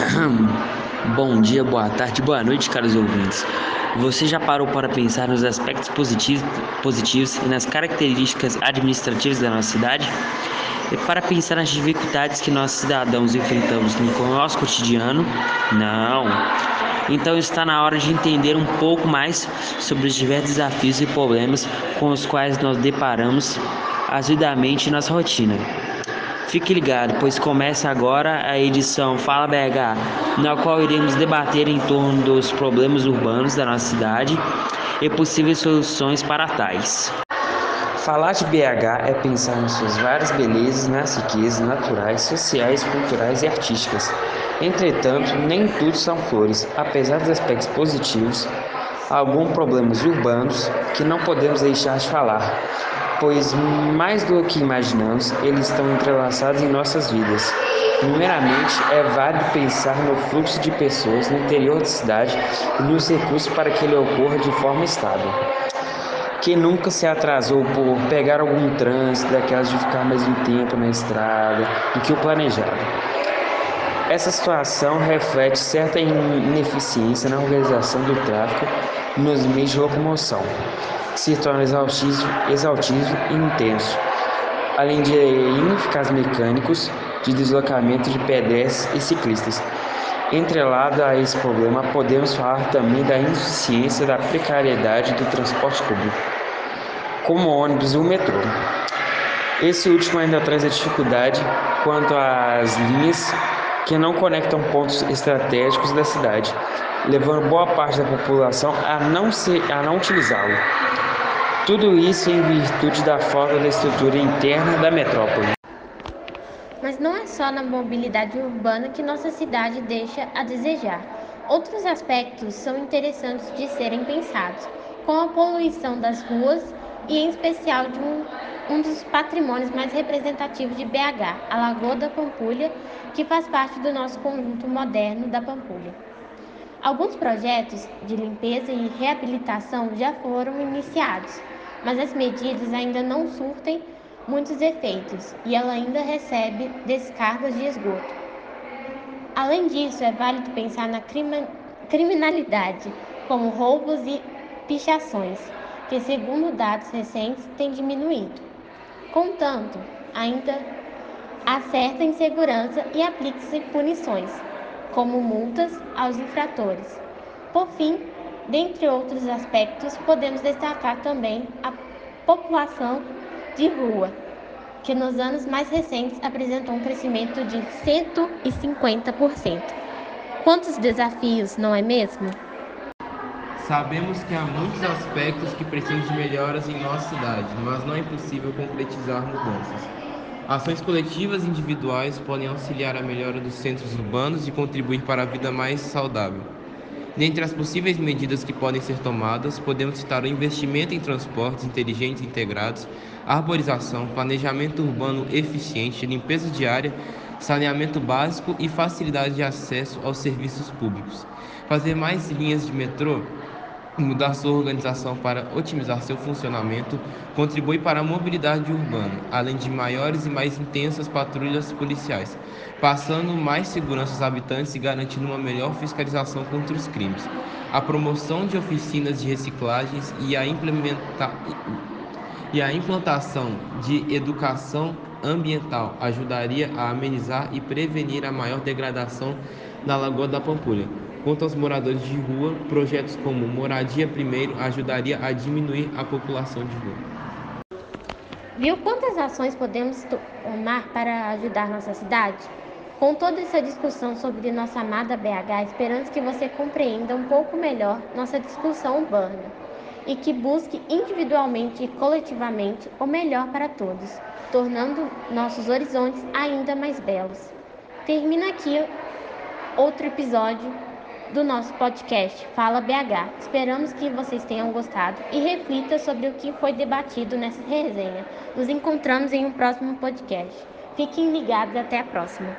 Bom dia, boa tarde, boa noite, caros ouvintes. Você já parou para pensar nos aspectos positivos, e nas características administrativas da nossa cidade? E para pensar nas dificuldades que nós cidadãos enfrentamos no nosso cotidiano? Não. Então está na hora de entender um pouco mais sobre os diversos desafios e problemas com os quais nós deparamos assiduamente em nossa rotina. Fique ligado, pois começa agora a edição Fala BH, na qual iremos debater em torno dos problemas urbanos da nossa cidade e possíveis soluções para tais. Falar de BH é pensar em suas várias belezas, nas riquezas naturais, sociais, culturais e artísticas. Entretanto, nem tudo são flores. Apesar dos aspectos positivos, há alguns problemas urbanos que não podemos deixar de falar pois mais do que imaginamos, eles estão entrelaçados em nossas vidas. Primeiramente, é válido pensar no fluxo de pessoas no interior da cidade e nos recursos para que ele ocorra de forma estável. Quem nunca se atrasou por pegar algum trânsito, daquelas de ficar mais um tempo na estrada do que o planejado? Essa situação reflete certa ineficiência na organização do tráfego nos meios de locomoção se torna exaustivo, e intenso, além de ineficazes mecânicos de deslocamento de pedestres e ciclistas. Entrelado a esse problema, podemos falar também da insuficiência da precariedade do transporte público, como ônibus e o metrô. Esse último ainda traz a dificuldade quanto às linhas que não conectam pontos estratégicos da cidade, levando boa parte da população a não, a não utilizá-lo. Tudo isso em virtude da falta da estrutura interna da metrópole. Mas não é só na mobilidade urbana que nossa cidade deixa a desejar. Outros aspectos são interessantes de serem pensados, como a poluição das ruas e, em especial, de um, um dos patrimônios mais representativos de BH, a Lagoa da Pampulha, que faz parte do nosso conjunto moderno da Pampulha. Alguns projetos de limpeza e reabilitação já foram iniciados, mas as medidas ainda não surtem muitos efeitos e ela ainda recebe descargas de esgoto. Além disso, é válido pensar na criminalidade, como roubos e pichações, que, segundo dados recentes, têm diminuído. Contanto, ainda há certa insegurança e aplica-se punições como multas aos infratores. Por fim, dentre outros aspectos, podemos destacar também a população de rua, que nos anos mais recentes apresentou um crescimento de 150%. Quantos desafios, não é mesmo? Sabemos que há muitos aspectos que precisam de melhoras em nossa cidade, mas não é impossível concretizar mudanças. Ações coletivas e individuais podem auxiliar a melhora dos centros urbanos e contribuir para a vida mais saudável. Dentre as possíveis medidas que podem ser tomadas, podemos citar o investimento em transportes inteligentes integrados, arborização, planejamento urbano eficiente, limpeza diária, saneamento básico e facilidade de acesso aos serviços públicos. Fazer mais linhas de metrô mudar sua organização para otimizar seu funcionamento contribui para a mobilidade urbana, além de maiores e mais intensas patrulhas policiais, passando mais segurança aos habitantes e garantindo uma melhor fiscalização contra os crimes. A promoção de oficinas de reciclagens e a, implementa... e a implantação de educação ambiental ajudaria a amenizar e prevenir a maior degradação da Lagoa da Pampulha. Quanto aos moradores de rua, projetos como Moradia Primeiro ajudaria a diminuir a população de rua. Viu quantas ações podemos tomar para ajudar nossa cidade? Com toda essa discussão sobre nossa amada BH, esperamos que você compreenda um pouco melhor nossa discussão urbana e que busque individualmente e coletivamente o melhor para todos, tornando nossos horizontes ainda mais belos. Termina aqui outro episódio do nosso podcast Fala BH. Esperamos que vocês tenham gostado e reflita sobre o que foi debatido nessa resenha. Nos encontramos em um próximo podcast. Fiquem ligados até a próxima.